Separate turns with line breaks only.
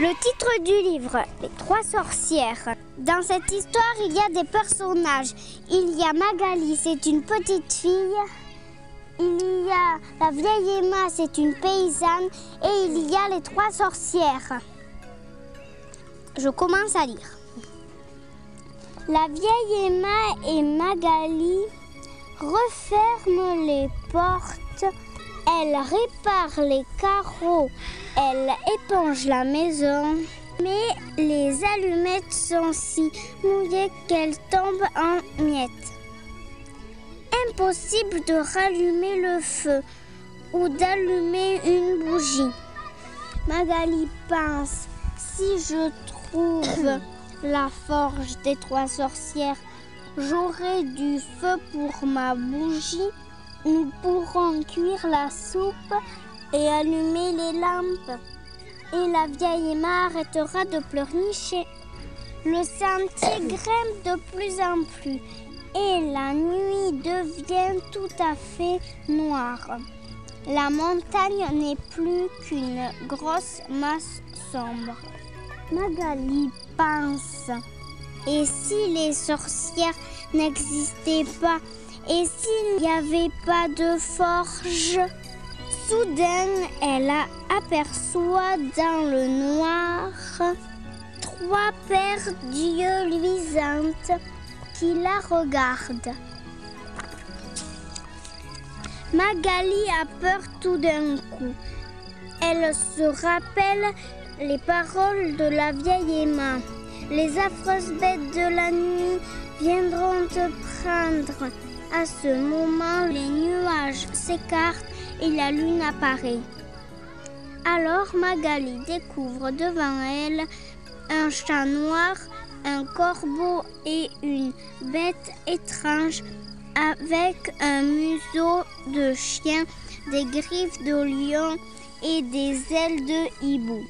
Le titre du livre, Les trois sorcières. Dans cette histoire, il y a des personnages. Il y a Magali, c'est une petite fille. Il y a la vieille Emma, c'est une paysanne. Et il y a les trois sorcières. Je commence à lire. La vieille Emma et Magali referment les portes. Elle répare les carreaux elle éponge la maison, mais les allumettes sont si mouillées qu'elles tombent en miettes. Impossible de rallumer le feu ou d'allumer une bougie. Magali pense, si je trouve la forge des trois sorcières, j'aurai du feu pour ma bougie. Nous pourrons cuire la soupe et allumer les lampes. Et la vieille Emma arrêtera de pleurnicher. Le sentier grimpe de plus en plus et la nuit devient tout à fait noire. La montagne n'est plus qu'une grosse masse sombre. Magali Et si les sorcières n'existaient pas? Et s'il n'y avait pas de forge? Soudain, elle aperçoit dans le noir trois paires d'yeux luisantes qui la regardent. Magali a peur tout d'un coup. Elle se rappelle les paroles de la vieille Emma. Les affreuses bêtes de la nuit viendront te prendre. À ce moment, les nuages s'écartent et la lune apparaît. Alors Magali découvre devant elle un chat noir, un corbeau et une bête étrange avec un museau de chien, des griffes de lion et des ailes de hibou.